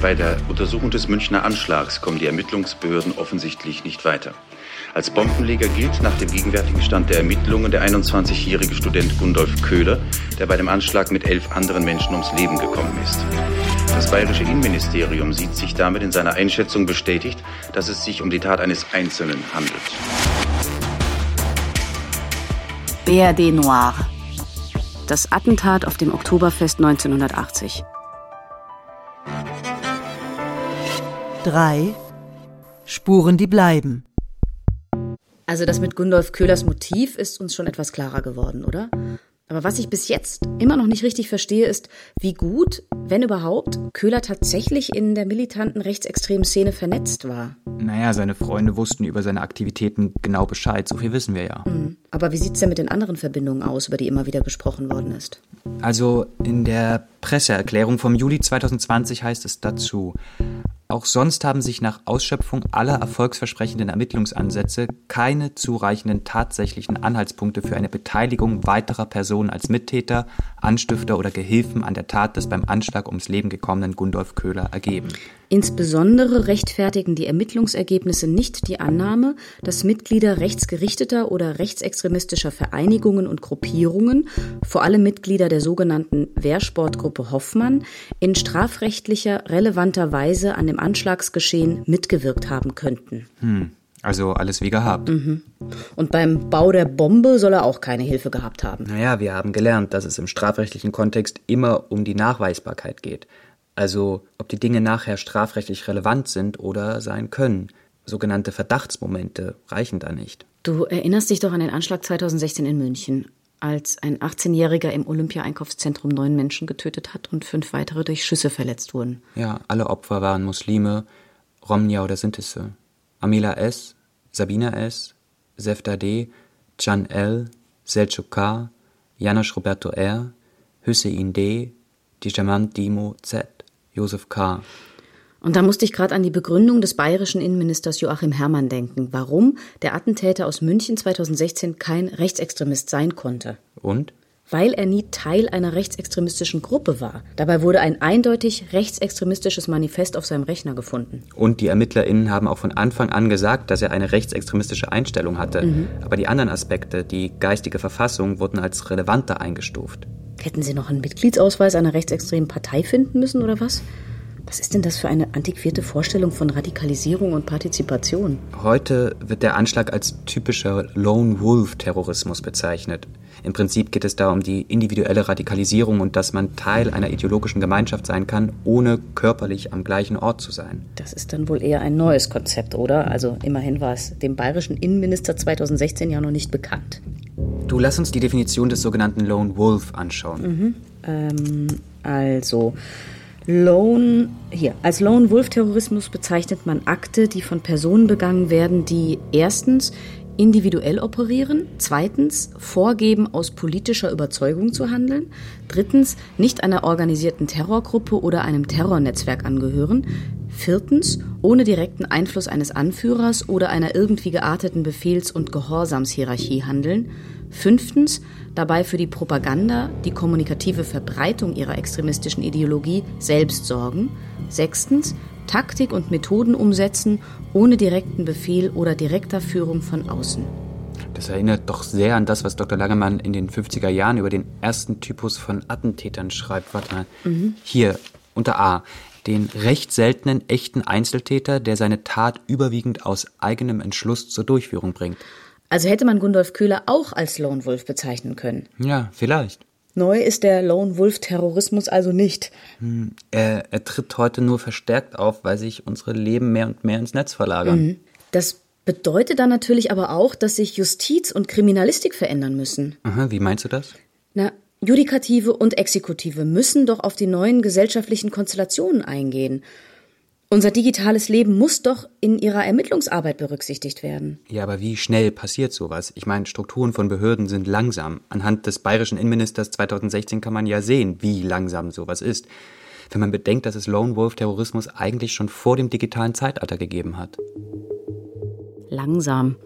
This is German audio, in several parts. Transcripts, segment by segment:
Bei der Untersuchung des Münchner Anschlags kommen die Ermittlungsbehörden offensichtlich nicht weiter. Als Bombenleger gilt nach dem gegenwärtigen Stand der Ermittlungen der 21-jährige Student Gundolf Köhler, der bei dem Anschlag mit elf anderen Menschen ums Leben gekommen ist. Das bayerische Innenministerium sieht sich damit in seiner Einschätzung bestätigt, dass es sich um die Tat eines Einzelnen handelt. BRD Noir. Das Attentat auf dem Oktoberfest 1980. 3. Spuren, die bleiben. Also das mit Gundolf Köhlers Motiv ist uns schon etwas klarer geworden, oder? Aber was ich bis jetzt immer noch nicht richtig verstehe, ist, wie gut, wenn überhaupt, Köhler tatsächlich in der militanten rechtsextremen Szene vernetzt war. Naja, seine Freunde wussten über seine Aktivitäten genau Bescheid, so viel wissen wir ja. Mhm. Aber wie sieht's denn mit den anderen Verbindungen aus, über die immer wieder gesprochen worden ist? Also in der Presseerklärung vom Juli 2020 heißt es dazu, auch sonst haben sich nach Ausschöpfung aller erfolgsversprechenden Ermittlungsansätze keine zureichenden tatsächlichen Anhaltspunkte für eine Beteiligung weiterer Personen als Mittäter, Anstifter oder Gehilfen an der Tat des beim Anschlag ums Leben gekommenen Gundolf Köhler ergeben. Insbesondere rechtfertigen die Ermittlungsergebnisse nicht die Annahme, dass Mitglieder rechtsgerichteter oder rechtsextremistischer Vereinigungen und Gruppierungen, vor allem Mitglieder der sogenannten Wehrsportgruppe Hoffmann, in strafrechtlicher relevanter Weise an dem Anschlagsgeschehen mitgewirkt haben könnten. Hm. Also alles wie gehabt. Mhm. Und beim Bau der Bombe soll er auch keine Hilfe gehabt haben. Naja, wir haben gelernt, dass es im strafrechtlichen Kontext immer um die Nachweisbarkeit geht. Also ob die Dinge nachher strafrechtlich relevant sind oder sein können. Sogenannte Verdachtsmomente reichen da nicht. Du erinnerst dich doch an den Anschlag 2016 in München, als ein 18-Jähriger im Olympia-Einkaufszentrum neun Menschen getötet hat und fünf weitere durch Schüsse verletzt wurden. Ja, alle Opfer waren Muslime, Romnia oder Sintisse. Amila S., Sabina S., Sefta D., Can L., Selçuk K., Janusz Roberto R., Hüseyin D., Djamant Dimo Z., Josef K. Und da musste ich gerade an die Begründung des bayerischen Innenministers Joachim Herrmann denken, warum der Attentäter aus München 2016 kein Rechtsextremist sein konnte. Und? Weil er nie Teil einer rechtsextremistischen Gruppe war. Dabei wurde ein eindeutig rechtsextremistisches Manifest auf seinem Rechner gefunden. Und die ErmittlerInnen haben auch von Anfang an gesagt, dass er eine rechtsextremistische Einstellung hatte. Mhm. Aber die anderen Aspekte, die geistige Verfassung, wurden als relevanter eingestuft. Hätten Sie noch einen Mitgliedsausweis einer rechtsextremen Partei finden müssen oder was? Was ist denn das für eine antiquierte Vorstellung von Radikalisierung und Partizipation? Heute wird der Anschlag als typischer Lone Wolf-Terrorismus bezeichnet. Im Prinzip geht es da um die individuelle Radikalisierung und dass man Teil einer ideologischen Gemeinschaft sein kann, ohne körperlich am gleichen Ort zu sein. Das ist dann wohl eher ein neues Konzept, oder? Also immerhin war es dem bayerischen Innenminister 2016 ja noch nicht bekannt. Du lass uns die Definition des sogenannten Lone Wolf anschauen. Mhm. Ähm, also, Lone, hier, als Lone Wolf Terrorismus bezeichnet man Akte, die von Personen begangen werden, die erstens individuell operieren, zweitens vorgeben, aus politischer Überzeugung zu handeln, drittens nicht einer organisierten Terrorgruppe oder einem Terrornetzwerk angehören, viertens ohne direkten Einfluss eines Anführers oder einer irgendwie gearteten Befehls- und Gehorsamshierarchie handeln, fünftens dabei für die Propaganda, die kommunikative Verbreitung ihrer extremistischen Ideologie selbst sorgen, sechstens Taktik und Methoden umsetzen, ohne direkten Befehl oder direkter Führung von außen. Das erinnert doch sehr an das, was Dr. Langemann in den 50er Jahren über den ersten Typus von Attentätern schreibt. Warte mal. Mhm. Hier, unter A. Den recht seltenen echten Einzeltäter, der seine Tat überwiegend aus eigenem Entschluss zur Durchführung bringt. Also hätte man Gundolf Köhler auch als Lone Wolf bezeichnen können. Ja, vielleicht. Neu ist der Lone Wolf Terrorismus also nicht. Hm, er, er, tritt heute nur verstärkt auf, weil sich unsere Leben mehr und mehr ins Netz verlagern. Mhm. Das bedeutet dann natürlich aber auch, dass sich Justiz und Kriminalistik verändern müssen. Aha, wie meinst du das? Na, Judikative und Exekutive müssen doch auf die neuen gesellschaftlichen Konstellationen eingehen. Unser digitales Leben muss doch in ihrer Ermittlungsarbeit berücksichtigt werden. Ja, aber wie schnell passiert sowas? Ich meine, Strukturen von Behörden sind langsam. Anhand des bayerischen Innenministers 2016 kann man ja sehen, wie langsam sowas ist. Wenn man bedenkt, dass es Lone Wolf Terrorismus eigentlich schon vor dem digitalen Zeitalter gegeben hat. Langsam.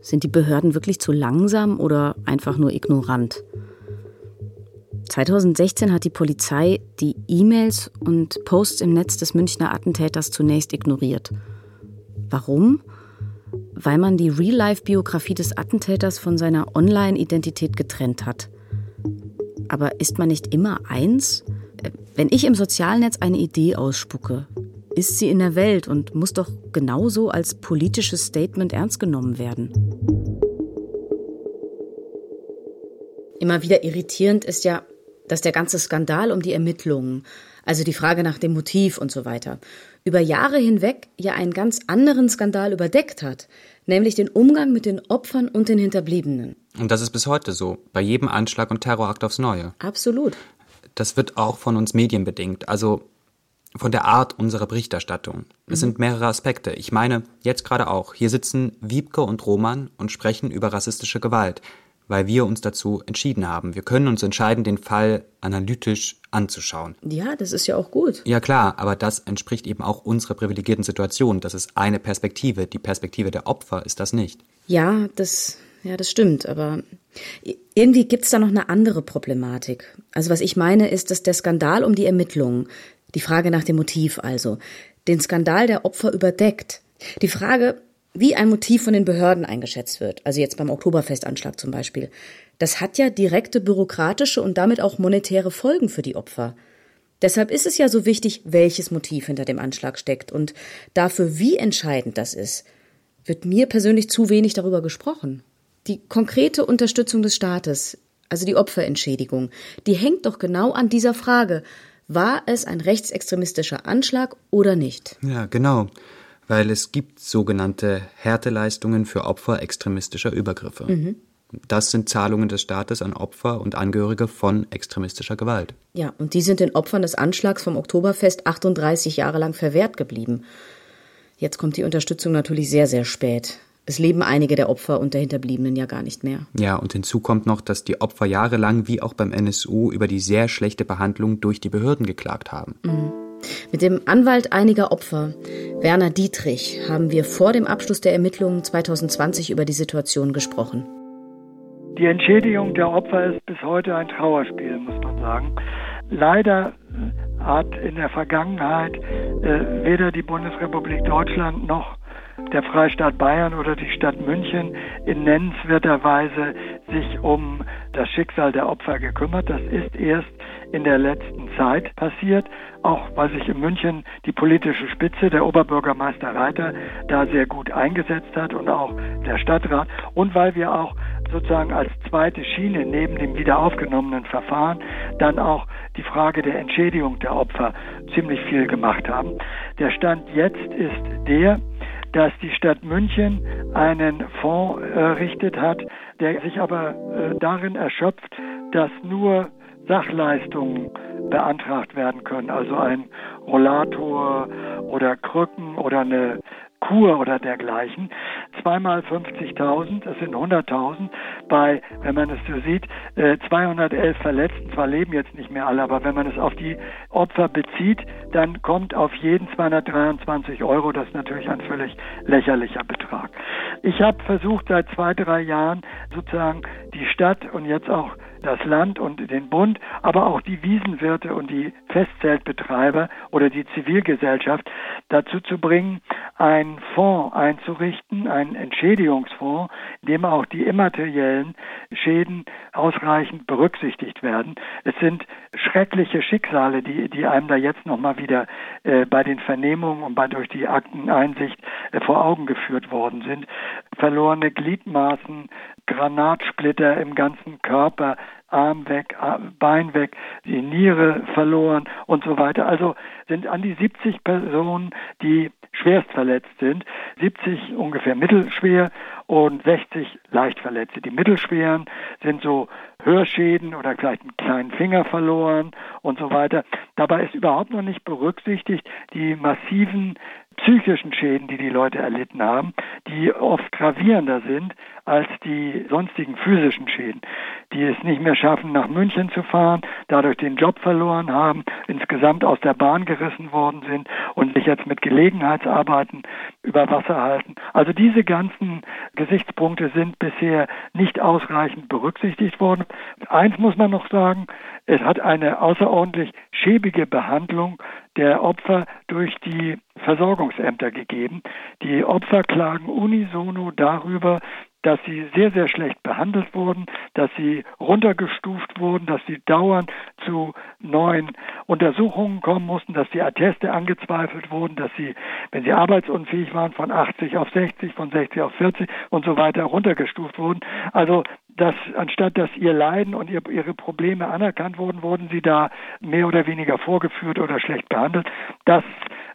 Sind die Behörden wirklich zu langsam oder einfach nur ignorant? 2016 hat die Polizei die E-Mails und Posts im Netz des Münchner Attentäters zunächst ignoriert. Warum? Weil man die Real-Life-Biografie des Attentäters von seiner Online-Identität getrennt hat. Aber ist man nicht immer eins? Wenn ich im Sozialnetz eine Idee ausspucke, ist sie in der Welt und muss doch genauso als politisches Statement ernst genommen werden. Immer wieder irritierend ist ja, dass der ganze Skandal um die Ermittlungen, also die Frage nach dem Motiv und so weiter, über Jahre hinweg ja einen ganz anderen Skandal überdeckt hat, nämlich den Umgang mit den Opfern und den Hinterbliebenen. Und das ist bis heute so, bei jedem Anschlag und Terrorakt aufs Neue. Absolut. Das wird auch von uns Medien bedingt, also von der Art unserer Berichterstattung. Es mhm. sind mehrere Aspekte. Ich meine, jetzt gerade auch. Hier sitzen Wiebke und Roman und sprechen über rassistische Gewalt weil wir uns dazu entschieden haben. Wir können uns entscheiden, den Fall analytisch anzuschauen. Ja, das ist ja auch gut. Ja klar, aber das entspricht eben auch unserer privilegierten Situation. Das ist eine Perspektive. Die Perspektive der Opfer ist das nicht. Ja, das, ja, das stimmt. Aber irgendwie gibt es da noch eine andere Problematik. Also was ich meine ist, dass der Skandal um die Ermittlungen, die Frage nach dem Motiv also, den Skandal der Opfer überdeckt. Die Frage, wie ein Motiv von den Behörden eingeschätzt wird, also jetzt beim Oktoberfestanschlag zum Beispiel, das hat ja direkte bürokratische und damit auch monetäre Folgen für die Opfer. Deshalb ist es ja so wichtig, welches Motiv hinter dem Anschlag steckt und dafür, wie entscheidend das ist, wird mir persönlich zu wenig darüber gesprochen. Die konkrete Unterstützung des Staates, also die Opferentschädigung, die hängt doch genau an dieser Frage, war es ein rechtsextremistischer Anschlag oder nicht? Ja, genau weil es gibt sogenannte Härteleistungen für Opfer extremistischer Übergriffe. Mhm. Das sind Zahlungen des Staates an Opfer und Angehörige von extremistischer Gewalt. Ja, und die sind den Opfern des Anschlags vom Oktoberfest 38 Jahre lang verwehrt geblieben. Jetzt kommt die Unterstützung natürlich sehr, sehr spät. Es leben einige der Opfer und der Hinterbliebenen ja gar nicht mehr. Ja, und hinzu kommt noch, dass die Opfer jahrelang wie auch beim NSU über die sehr schlechte Behandlung durch die Behörden geklagt haben. Mhm. Mit dem Anwalt einiger Opfer, Werner Dietrich, haben wir vor dem Abschluss der Ermittlungen 2020 über die Situation gesprochen. Die Entschädigung der Opfer ist bis heute ein Trauerspiel, muss man sagen. Leider hat in der Vergangenheit äh, weder die Bundesrepublik Deutschland noch der Freistaat Bayern oder die Stadt München in nennenswerter Weise sich um das Schicksal der Opfer gekümmert. Das ist erst in der letzten Zeit passiert, auch weil sich in München die politische Spitze, der Oberbürgermeister Reiter, da sehr gut eingesetzt hat und auch der Stadtrat und weil wir auch sozusagen als zweite Schiene neben dem wieder aufgenommenen Verfahren dann auch die Frage der Entschädigung der Opfer ziemlich viel gemacht haben. Der Stand jetzt ist der, dass die Stadt München einen Fonds errichtet hat, der sich aber äh, darin erschöpft, dass nur Sachleistungen beantragt werden können, also ein Rollator oder Krücken oder eine Kur oder dergleichen. Zweimal 50.000, das sind 100.000 bei, wenn man es so sieht, 211 äh, Verletzten. Zwar leben jetzt nicht mehr alle, aber wenn man es auf die Opfer bezieht, dann kommt auf jeden 223 Euro. Das ist natürlich ein völlig lächerlicher Betrag. Ich habe versucht seit zwei, drei Jahren sozusagen die Stadt und jetzt auch das Land und den Bund, aber auch die Wiesenwirte und die Festzeltbetreiber oder die Zivilgesellschaft dazu zu bringen, einen Fonds einzurichten, einen Entschädigungsfonds, in dem auch die immateriellen Schäden ausreichend berücksichtigt werden. Es sind schreckliche Schicksale, die, die einem da jetzt nochmal wieder äh, bei den Vernehmungen und bei, durch die Akteneinsicht äh, vor Augen geführt worden sind. Verlorene Gliedmaßen, Granatsplitter im ganzen Körper, Arm weg, Bein weg, die Niere verloren und so weiter. Also sind an die 70 Personen, die schwerst verletzt sind, 70 ungefähr mittelschwer und 60 leicht verletzte. Die mittelschweren sind so Hörschäden oder vielleicht einen kleinen Finger verloren und so weiter. Dabei ist überhaupt noch nicht berücksichtigt die massiven psychischen Schäden, die die Leute erlitten haben, die oft gravierender sind als die sonstigen physischen Schäden, die es nicht mehr schaffen, nach München zu fahren, dadurch den Job verloren haben, insgesamt aus der Bahn gerissen worden sind und sich jetzt mit Gelegenheitsarbeiten über Wasser halten. Also diese ganzen Gesichtspunkte sind bisher nicht ausreichend berücksichtigt worden. Eins muss man noch sagen, es hat eine außerordentlich schäbige Behandlung der Opfer durch die Versorgungsämter gegeben. Die Opfer klagen unisono darüber, dass sie sehr, sehr schlecht behandelt wurden, dass sie runtergestuft wurden, dass sie dauernd zu neuen Untersuchungen kommen mussten, dass die Atteste angezweifelt wurden, dass sie, wenn sie arbeitsunfähig waren, von 80 auf 60, von 60 auf 40 und so weiter runtergestuft wurden. Also dass anstatt dass ihr Leiden und ihr, ihre Probleme anerkannt wurden, wurden sie da mehr oder weniger vorgeführt oder schlecht behandelt. Das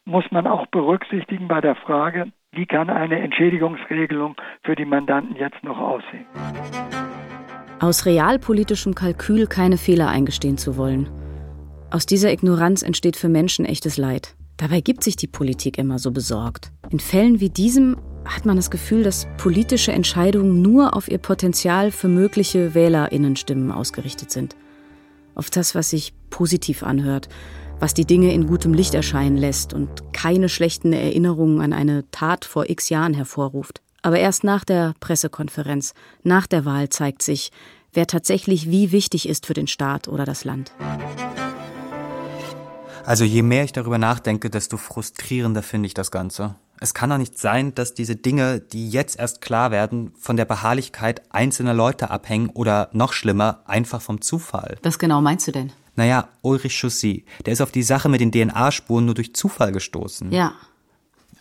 muss man auch berücksichtigen bei der Frage, wie kann eine Entschädigungsregelung für die Mandanten jetzt noch aussehen. Aus realpolitischem Kalkül keine Fehler eingestehen zu wollen. Aus dieser Ignoranz entsteht für Menschen echtes Leid. Dabei gibt sich die Politik immer so besorgt. In Fällen wie diesem hat man das Gefühl, dass politische Entscheidungen nur auf ihr Potenzial für mögliche Wählerinnenstimmen ausgerichtet sind. Auf das, was sich positiv anhört, was die Dinge in gutem Licht erscheinen lässt und keine schlechten Erinnerungen an eine Tat vor x Jahren hervorruft. Aber erst nach der Pressekonferenz, nach der Wahl zeigt sich, wer tatsächlich wie wichtig ist für den Staat oder das Land. Also je mehr ich darüber nachdenke, desto frustrierender finde ich das Ganze. Es kann doch nicht sein, dass diese Dinge, die jetzt erst klar werden, von der Beharrlichkeit einzelner Leute abhängen oder noch schlimmer, einfach vom Zufall. Was genau meinst du denn? Naja, Ulrich Chaussy, der ist auf die Sache mit den DNA-Spuren nur durch Zufall gestoßen. Ja.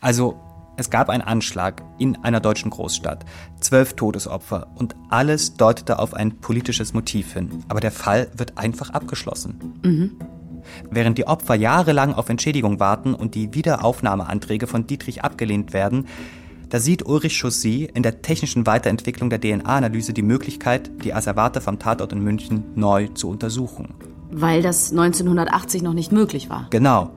Also, es gab einen Anschlag in einer deutschen Großstadt, zwölf Todesopfer und alles deutete auf ein politisches Motiv hin. Aber der Fall wird einfach abgeschlossen. Mhm. Während die Opfer jahrelang auf Entschädigung warten und die Wiederaufnahmeanträge von Dietrich abgelehnt werden, da sieht Ulrich Chaussy in der technischen Weiterentwicklung der DNA-Analyse die Möglichkeit, die Asservate vom Tatort in München neu zu untersuchen. Weil das 1980 noch nicht möglich war. Genau.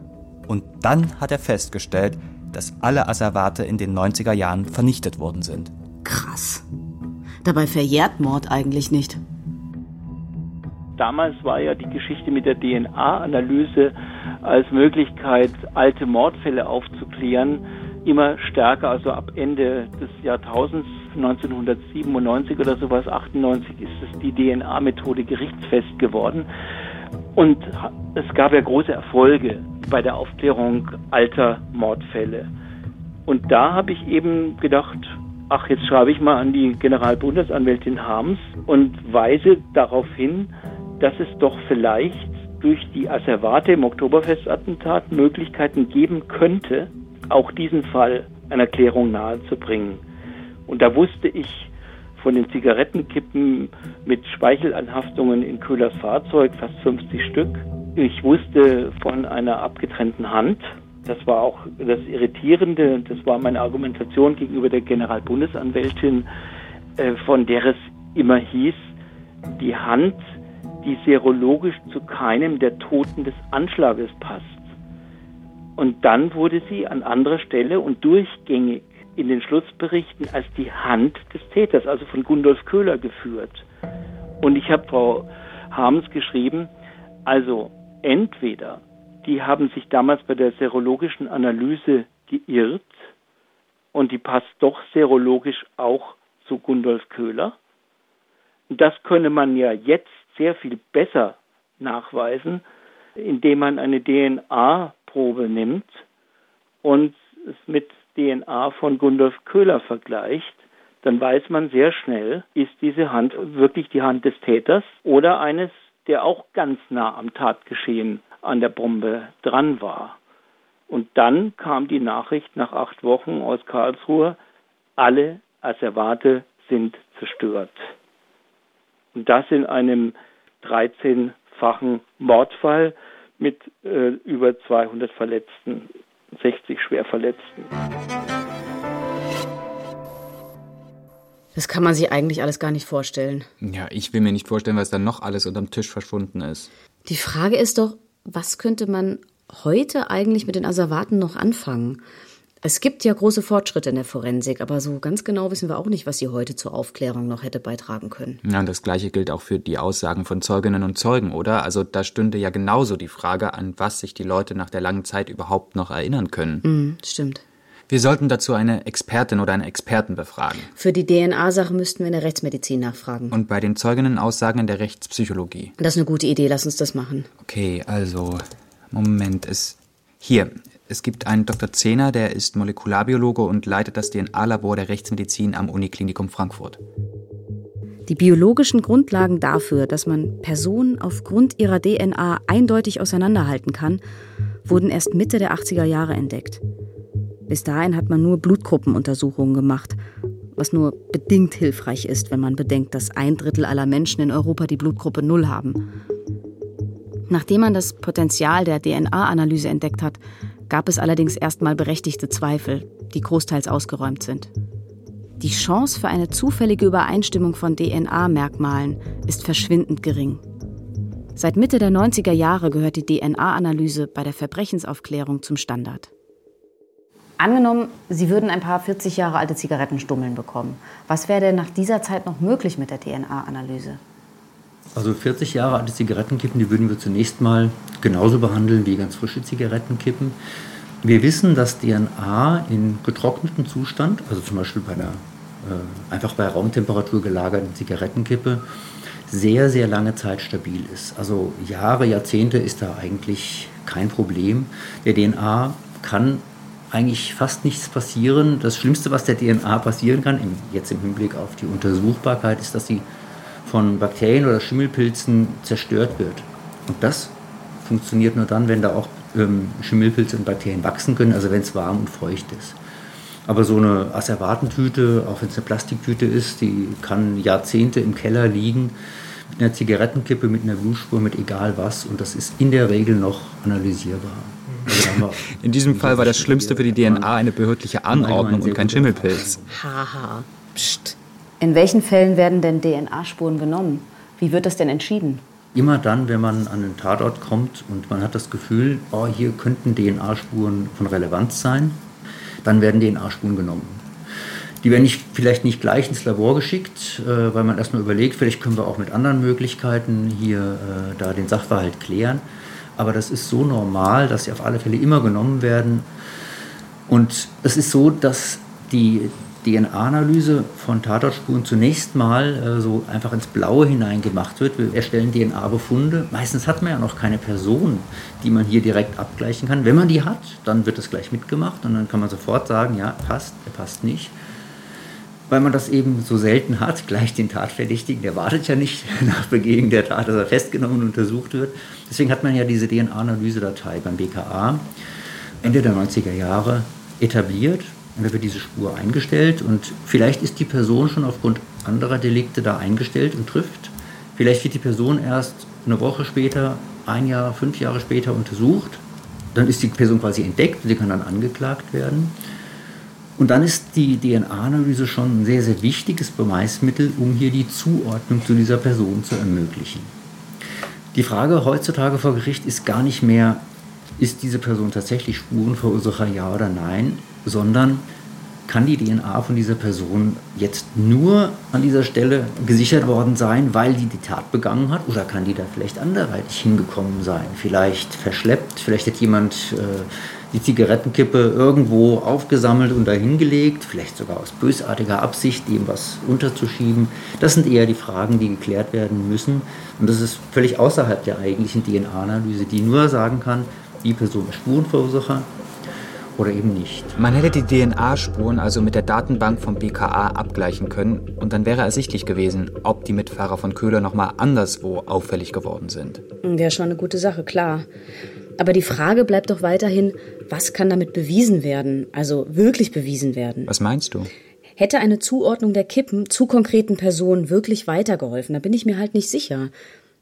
Und dann hat er festgestellt, dass alle Asservate in den 90er Jahren vernichtet worden sind. Krass. Dabei verjährt Mord eigentlich nicht. Damals war ja die Geschichte mit der DNA-Analyse als Möglichkeit, alte Mordfälle aufzuklären, immer stärker. Also ab Ende des Jahrtausends, 1997 oder sowas, 98, ist es die DNA-Methode gerichtsfest geworden. Und es gab ja große Erfolge bei der Aufklärung alter Mordfälle. Und da habe ich eben gedacht, ach, jetzt schreibe ich mal an die Generalbundesanwältin Harms und weise darauf hin, dass es doch vielleicht durch die Asservate im Oktoberfestattentat Möglichkeiten geben könnte, auch diesen Fall einer Klärung nahezubringen. Und da wusste ich von den Zigarettenkippen mit Speichelanhaftungen in Köhlers Fahrzeug, fast 50 Stück. Ich wusste von einer abgetrennten Hand. Das war auch das Irritierende. Das war meine Argumentation gegenüber der Generalbundesanwältin, äh, von der es immer hieß, die Hand die serologisch zu keinem der Toten des Anschlages passt. Und dann wurde sie an anderer Stelle und durchgängig in den Schlussberichten als die Hand des Täters, also von Gundolf Köhler, geführt. Und ich habe Frau Harms geschrieben, also entweder die haben sich damals bei der serologischen Analyse geirrt und die passt doch serologisch auch zu Gundolf Köhler. Das könne man ja jetzt sehr viel besser nachweisen, indem man eine DNA-Probe nimmt und es mit DNA von Gundolf Köhler vergleicht, dann weiß man sehr schnell, ist diese Hand wirklich die Hand des Täters oder eines, der auch ganz nah am Tatgeschehen an der Bombe dran war. Und dann kam die Nachricht nach acht Wochen aus Karlsruhe, alle Asservate sind zerstört. Und das in einem 13-fachen Mordfall mit äh, über 200 Verletzten, 60 schwer Verletzten. Das kann man sich eigentlich alles gar nicht vorstellen. Ja, ich will mir nicht vorstellen, was da noch alles unterm Tisch verschwunden ist. Die Frage ist doch, was könnte man heute eigentlich mit den Asservaten noch anfangen? Es gibt ja große Fortschritte in der Forensik, aber so ganz genau wissen wir auch nicht, was sie heute zur Aufklärung noch hätte beitragen können. Ja, und das Gleiche gilt auch für die Aussagen von Zeuginnen und Zeugen, oder? Also da stünde ja genauso die Frage, an was sich die Leute nach der langen Zeit überhaupt noch erinnern können. Mhm, stimmt. Wir sollten dazu eine Expertin oder einen Experten befragen. Für die DNA-Sache müssten wir in der Rechtsmedizin nachfragen. Und bei den Zeuginnenaussagen in der Rechtspsychologie. Das ist eine gute Idee, lass uns das machen. Okay, also, Moment, es. Hier, es gibt einen Dr. Zehner, der ist Molekularbiologe und leitet das DNA-Labor der Rechtsmedizin am Uniklinikum Frankfurt. Die biologischen Grundlagen dafür, dass man Personen aufgrund ihrer DNA eindeutig auseinanderhalten kann, wurden erst Mitte der 80er Jahre entdeckt. Bis dahin hat man nur Blutgruppenuntersuchungen gemacht, was nur bedingt hilfreich ist, wenn man bedenkt, dass ein Drittel aller Menschen in Europa die Blutgruppe Null haben. Nachdem man das Potenzial der DNA-Analyse entdeckt hat, gab es allerdings erstmal berechtigte Zweifel, die großteils ausgeräumt sind. Die Chance für eine zufällige Übereinstimmung von DNA-Merkmalen ist verschwindend gering. Seit Mitte der 90er Jahre gehört die DNA-Analyse bei der Verbrechensaufklärung zum Standard. Angenommen, Sie würden ein paar 40 Jahre alte Zigarettenstummeln bekommen. Was wäre denn nach dieser Zeit noch möglich mit der DNA-Analyse? Also 40 Jahre alte Zigarettenkippen, die würden wir zunächst mal genauso behandeln wie ganz frische Zigarettenkippen. Wir wissen, dass DNA in getrocknetem Zustand, also zum Beispiel bei einer äh, einfach bei Raumtemperatur gelagerten Zigarettenkippe, sehr, sehr lange Zeit stabil ist. Also Jahre, Jahrzehnte ist da eigentlich kein Problem. Der DNA kann eigentlich fast nichts passieren. Das Schlimmste, was der DNA passieren kann, im, jetzt im Hinblick auf die Untersuchbarkeit, ist, dass sie von Bakterien oder Schimmelpilzen zerstört wird. Und das funktioniert nur dann, wenn da auch ähm, Schimmelpilze und Bakterien wachsen können, also wenn es warm und feucht ist. Aber so eine Asservatentüte, auch wenn es eine Plastiktüte ist, die kann Jahrzehnte im Keller liegen, mit einer Zigarettenkippe, mit einer Blutspur, mit egal was. Und das ist in der Regel noch analysierbar. In diesem Fall war das Schlimmste für die DNA eine behördliche Anordnung und kein Schimmelpilz. Haha, pst. In welchen Fällen werden denn DNA-Spuren genommen? Wie wird das denn entschieden? Immer dann, wenn man an einen Tatort kommt und man hat das Gefühl, oh, hier könnten DNA-Spuren von Relevanz sein, dann werden DNA-Spuren genommen. Die werden nicht, vielleicht nicht gleich ins Labor geschickt, äh, weil man erstmal überlegt, vielleicht können wir auch mit anderen Möglichkeiten hier äh, da den Sachverhalt klären. Aber das ist so normal, dass sie auf alle Fälle immer genommen werden. Und es ist so, dass die DNA-Analyse von Tatortspuren zunächst mal äh, so einfach ins Blaue hinein gemacht wird. Wir erstellen DNA-Befunde. Meistens hat man ja noch keine Person, die man hier direkt abgleichen kann. Wenn man die hat, dann wird das gleich mitgemacht und dann kann man sofort sagen, ja, passt, der passt nicht. Weil man das eben so selten hat, gleich den Tatverdächtigen, der wartet ja nicht nach Begehung der Tat, dass er festgenommen und untersucht wird. Deswegen hat man ja diese DNA-Analysedatei beim BKA Ende der 90er Jahre etabliert und da wird diese Spur eingestellt und vielleicht ist die Person schon aufgrund anderer Delikte da eingestellt und trifft. Vielleicht wird die Person erst eine Woche später, ein Jahr, fünf Jahre später untersucht. Dann ist die Person quasi entdeckt sie kann dann angeklagt werden. Und dann ist die DNA-Analyse schon ein sehr, sehr wichtiges Beweismittel, um hier die Zuordnung zu dieser Person zu ermöglichen. Die Frage heutzutage vor Gericht ist gar nicht mehr, ist diese Person tatsächlich Spurenverursacher, ja oder nein, sondern kann die DNA von dieser Person jetzt nur an dieser Stelle gesichert worden sein, weil die die Tat begangen hat? Oder kann die da vielleicht anderweitig hingekommen sein? Vielleicht verschleppt, vielleicht hat jemand äh, die Zigarettenkippe irgendwo aufgesammelt und dahingelegt, vielleicht sogar aus bösartiger Absicht, dem was unterzuschieben. Das sind eher die Fragen, die geklärt werden müssen. Und das ist völlig außerhalb der eigentlichen DNA-Analyse, die nur sagen kann, die Person ist Spurenverursacher, oder eben nicht. Man hätte die DNA-Spuren also mit der Datenbank vom BKA abgleichen können und dann wäre ersichtlich gewesen, ob die Mitfahrer von Köhler nochmal anderswo auffällig geworden sind. Wäre schon eine gute Sache, klar. Aber die Frage bleibt doch weiterhin, was kann damit bewiesen werden? Also wirklich bewiesen werden? Was meinst du? Hätte eine Zuordnung der Kippen zu konkreten Personen wirklich weitergeholfen? Da bin ich mir halt nicht sicher.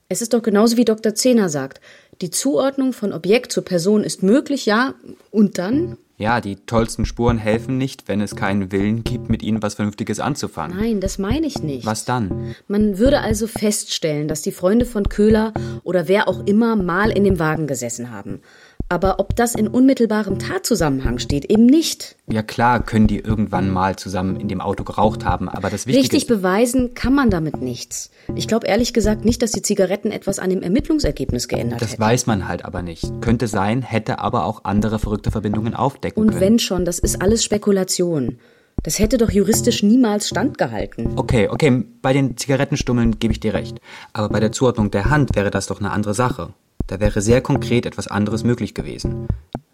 Es ist doch genauso wie Dr. Zehner sagt. Die Zuordnung von Objekt zur Person ist möglich, ja. Und dann? Ja, die tollsten Spuren helfen nicht, wenn es keinen Willen gibt, mit ihnen was Vernünftiges anzufangen. Nein, das meine ich nicht. Was dann? Man würde also feststellen, dass die Freunde von Köhler oder wer auch immer mal in dem Wagen gesessen haben. Aber ob das in unmittelbarem Tatzusammenhang steht, eben nicht. Ja klar, können die irgendwann mal zusammen in dem Auto geraucht haben, aber das Wichtige Richtig ist, beweisen kann man damit nichts. Ich glaube ehrlich gesagt nicht, dass die Zigaretten etwas an dem Ermittlungsergebnis geändert das hätten. weiß man halt aber nicht. Könnte sein, hätte aber auch andere verrückte Verbindungen aufdecken Und können. wenn schon, das ist alles Spekulation. Das hätte doch juristisch niemals standgehalten. Okay, okay, bei den Zigarettenstummeln gebe ich dir recht. Aber bei der Zuordnung der Hand wäre das doch eine andere Sache. Da wäre sehr konkret etwas anderes möglich gewesen.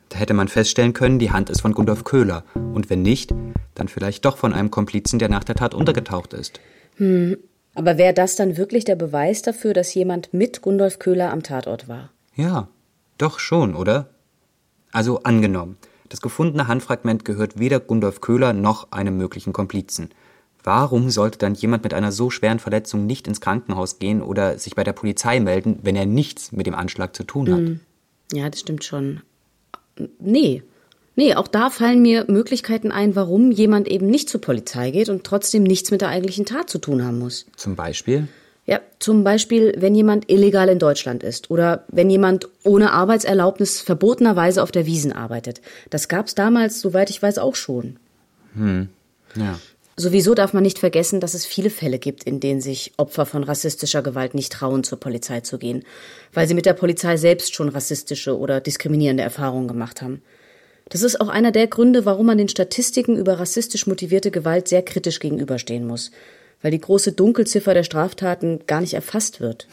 Da hätte man feststellen können, die Hand ist von Gundolf Köhler. Und wenn nicht, dann vielleicht doch von einem Komplizen, der nach der Tat untergetaucht ist. Aber wäre das dann wirklich der Beweis dafür, dass jemand mit Gundolf Köhler am Tatort war? Ja, doch schon, oder? Also angenommen, das gefundene Handfragment gehört weder Gundolf Köhler noch einem möglichen Komplizen. Warum sollte dann jemand mit einer so schweren Verletzung nicht ins Krankenhaus gehen oder sich bei der Polizei melden, wenn er nichts mit dem Anschlag zu tun hat? Ja, das stimmt schon. Nee. Nee, auch da fallen mir Möglichkeiten ein, warum jemand eben nicht zur Polizei geht und trotzdem nichts mit der eigentlichen Tat zu tun haben muss. Zum Beispiel? Ja, zum Beispiel, wenn jemand illegal in Deutschland ist oder wenn jemand ohne Arbeitserlaubnis verbotenerweise auf der Wiesen arbeitet. Das gab's damals, soweit ich weiß, auch schon. Ja. Sowieso darf man nicht vergessen, dass es viele Fälle gibt, in denen sich Opfer von rassistischer Gewalt nicht trauen, zur Polizei zu gehen, weil sie mit der Polizei selbst schon rassistische oder diskriminierende Erfahrungen gemacht haben. Das ist auch einer der Gründe, warum man den Statistiken über rassistisch motivierte Gewalt sehr kritisch gegenüberstehen muss, weil die große Dunkelziffer der Straftaten gar nicht erfasst wird.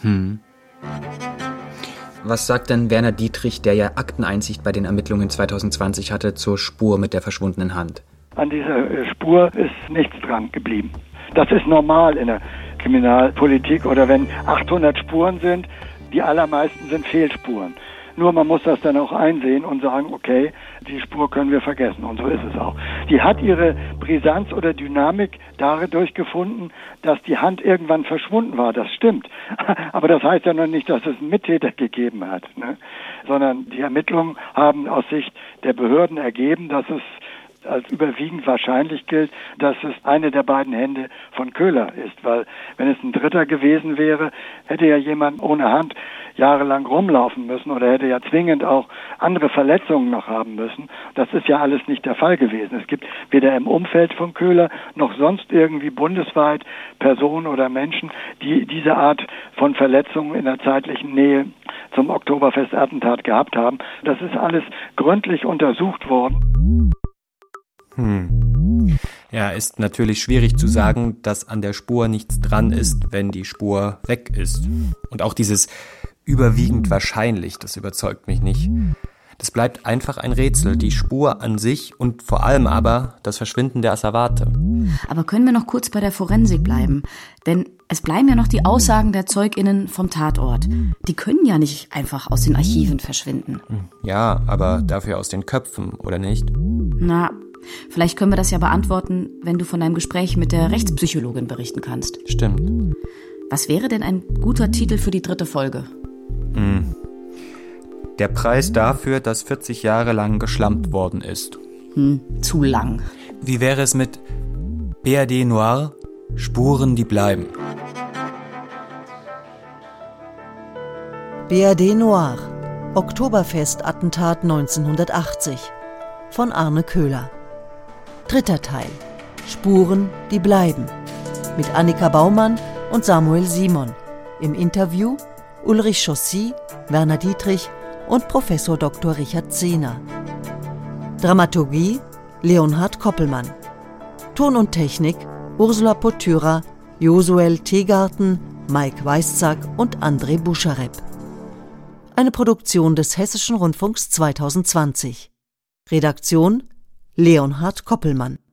Was sagt denn Werner Dietrich, der ja Akteneinsicht bei den Ermittlungen 2020 hatte, zur Spur mit der verschwundenen Hand? An dieser äh, Spur ist nichts dran geblieben. Das ist normal in der Kriminalpolitik oder wenn 800 Spuren sind, die allermeisten sind Fehlspuren. Nur man muss das dann auch einsehen und sagen, okay, die Spur können wir vergessen. Und so ist es auch. Die hat ihre Brisanz oder Dynamik dadurch gefunden, dass die Hand irgendwann verschwunden war. Das stimmt. Aber das heißt ja noch nicht, dass es einen Mittäter gegeben hat. Ne? Sondern die Ermittlungen haben aus Sicht der Behörden ergeben, dass es als überwiegend wahrscheinlich gilt, dass es eine der beiden Hände von Köhler ist, weil wenn es ein dritter gewesen wäre, hätte ja jemand ohne Hand jahrelang rumlaufen müssen oder hätte ja zwingend auch andere Verletzungen noch haben müssen. Das ist ja alles nicht der Fall gewesen. Es gibt weder im Umfeld von Köhler noch sonst irgendwie bundesweit Personen oder Menschen, die diese Art von Verletzungen in der zeitlichen Nähe zum Oktoberfestattentat gehabt haben. Das ist alles gründlich untersucht worden. Ja, ist natürlich schwierig zu sagen, dass an der Spur nichts dran ist, wenn die Spur weg ist. Und auch dieses überwiegend wahrscheinlich, das überzeugt mich nicht. Das bleibt einfach ein Rätsel, die Spur an sich und vor allem aber das Verschwinden der Asservate. Aber können wir noch kurz bei der Forensik bleiben? Denn es bleiben ja noch die Aussagen der ZeugInnen vom Tatort. Die können ja nicht einfach aus den Archiven verschwinden. Ja, aber dafür aus den Köpfen, oder nicht? Na, vielleicht können wir das ja beantworten, wenn du von deinem Gespräch mit der Rechtspsychologin berichten kannst. Stimmt. Was wäre denn ein guter Titel für die dritte Folge? Der Preis dafür, dass 40 Jahre lang geschlampt worden ist. Hm, zu lang. Wie wäre es mit BRD Noir, Spuren, die bleiben? BRD Noir. Oktoberfest-Attentat 1980 von Arne Köhler. Dritter Teil. Spuren, die bleiben. Mit Annika Baumann und Samuel Simon. Im Interview Ulrich Chaussy, Werner Dietrich und Professor Dr. Richard Zehner. Dramaturgie Leonhard Koppelmann. Ton und Technik Ursula Potyra, Josuel Tegarten, Mike Weißzack und André Buscharep. Eine Produktion des Hessischen Rundfunks 2020. Redaktion Leonhard Koppelmann